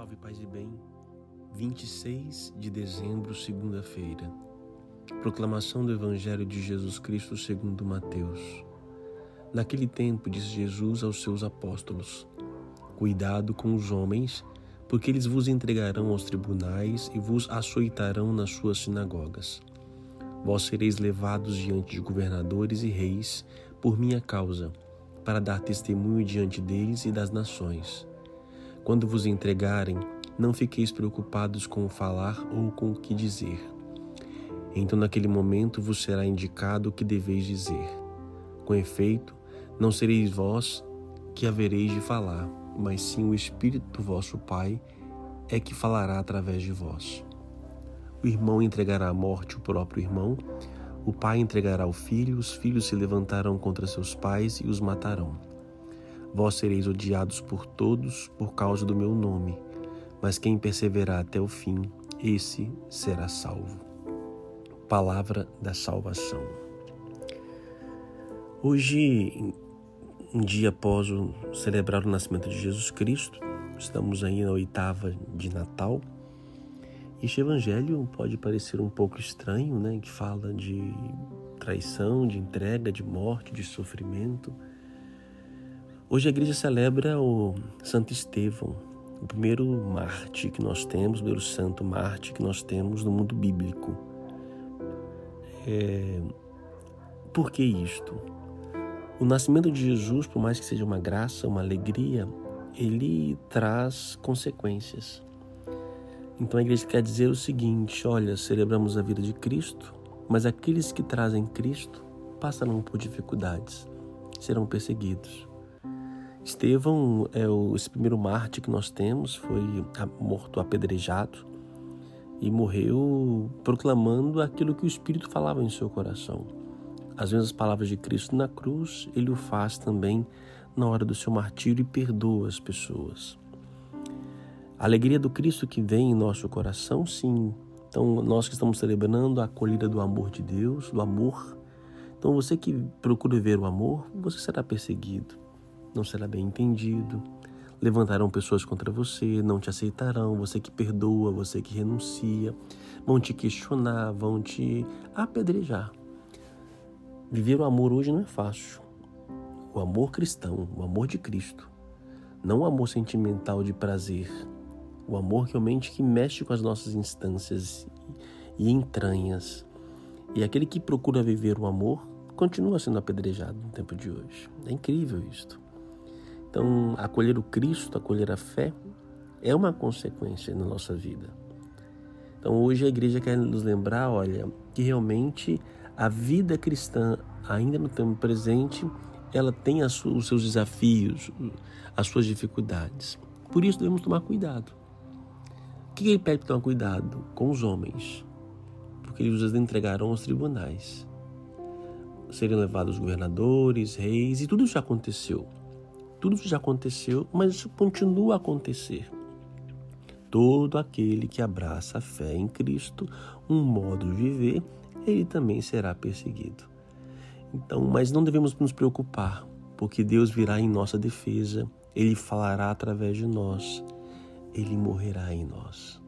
Salve, paz e bem. 26 de dezembro, segunda-feira. Proclamação do Evangelho de Jesus Cristo segundo Mateus. Naquele tempo disse Jesus aos seus apóstolos: Cuidado com os homens, porque eles vos entregarão aos tribunais e vos açoitarão nas suas sinagogas. Vós sereis levados diante de governadores e reis por minha causa, para dar testemunho diante deles e das nações. Quando vos entregarem, não fiqueis preocupados com o falar ou com o que dizer. Então, naquele momento, vos será indicado o que deveis dizer. Com efeito, não sereis vós que havereis de falar, mas sim o Espírito do vosso Pai é que falará através de vós. O irmão entregará à morte o próprio irmão, o pai entregará o filho, os filhos se levantarão contra seus pais e os matarão. Vós sereis odiados por todos por causa do meu nome, mas quem perseverar até o fim, esse será salvo. Palavra da salvação. Hoje, um dia após celebrar o nascimento de Jesus Cristo, estamos aí na oitava de Natal. Este evangelho pode parecer um pouco estranho, né? Que fala de traição, de entrega, de morte, de sofrimento. Hoje a igreja celebra o Santo Estevão, o primeiro Marte que nós temos, o primeiro santo Marte que nós temos no mundo bíblico. É... Por que isto? O nascimento de Jesus, por mais que seja uma graça, uma alegria, ele traz consequências. Então a igreja quer dizer o seguinte: olha, celebramos a vida de Cristo, mas aqueles que trazem Cristo passarão por dificuldades, serão perseguidos. Estevão é o, esse primeiro mártir que nós temos, foi morto apedrejado e morreu proclamando aquilo que o Espírito falava em seu coração. As mesmas palavras de Cristo na cruz, ele o faz também na hora do seu martírio e perdoa as pessoas. A alegria do Cristo que vem em nosso coração, sim. Então, nós que estamos celebrando a acolhida do amor de Deus, do amor. Então, você que procura ver o amor, você será perseguido não será bem entendido. Levantarão pessoas contra você, não te aceitarão. Você que perdoa, você que renuncia, vão te questionar, vão te apedrejar. Viver o amor hoje não é fácil. O amor cristão, o amor de Cristo, não o amor sentimental de prazer, o amor realmente que mexe com as nossas instâncias e entranhas. E aquele que procura viver o amor continua sendo apedrejado no tempo de hoje. É incrível isto. Então, acolher o Cristo, acolher a fé, é uma consequência na nossa vida. Então, hoje a igreja quer nos lembrar, olha, que realmente a vida cristã, ainda no tempo presente, ela tem os seus desafios, as suas dificuldades. Por isso devemos tomar cuidado. O que ele pede para tomar cuidado? Com os homens. Porque eles os entregarão aos tribunais. Seriam levados governadores, reis, e tudo isso já aconteceu. Tudo isso já aconteceu, mas isso continua a acontecer. Todo aquele que abraça a fé em Cristo, um modo de viver, ele também será perseguido. Então, mas não devemos nos preocupar, porque Deus virá em nossa defesa, ele falará através de nós, ele morrerá em nós.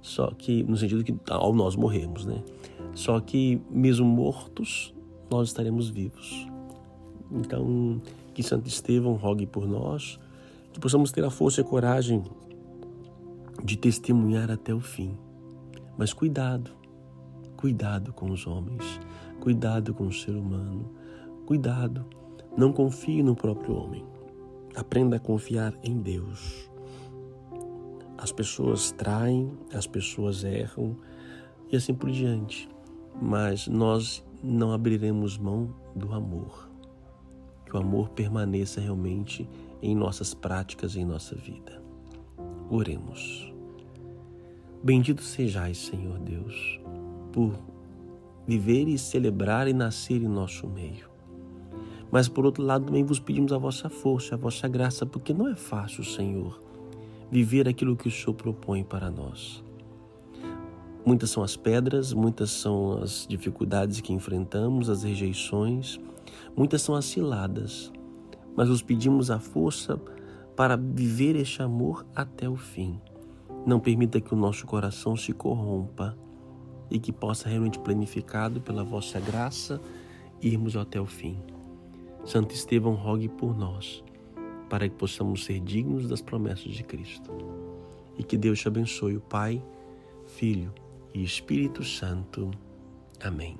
Só que, no sentido que ao nós morremos, né? Só que, mesmo mortos, nós estaremos vivos. Então, que Santo Estevão rogue por nós, que possamos ter a força e a coragem de testemunhar até o fim. Mas cuidado, cuidado com os homens, cuidado com o ser humano, cuidado, não confie no próprio homem. Aprenda a confiar em Deus. As pessoas traem, as pessoas erram e assim por diante, mas nós não abriremos mão do amor que o amor permaneça realmente em nossas práticas e em nossa vida. Oremos. Bendito sejais, Senhor Deus, por viver e celebrar e nascer em nosso meio. Mas por outro lado, também vos pedimos a vossa força, a vossa graça, porque não é fácil, Senhor, viver aquilo que o Senhor propõe para nós. Muitas são as pedras, muitas são as dificuldades que enfrentamos, as rejeições, muitas são as ciladas, mas os pedimos a força para viver este amor até o fim. Não permita que o nosso coração se corrompa e que possa realmente planificado pela vossa graça irmos até o fim. Santo Estevão, rogue por nós, para que possamos ser dignos das promessas de Cristo. E que Deus te abençoe, o Pai, Filho e Espírito Santo. Amém.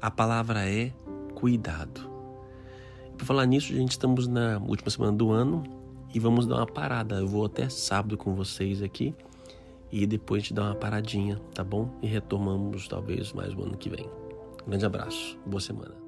A palavra é cuidado. Por falar nisso, a gente estamos na última semana do ano e vamos dar uma parada. Eu vou até sábado com vocês aqui e depois gente dá uma paradinha, tá bom? E retomamos talvez mais o ano que vem. Um grande abraço, boa semana.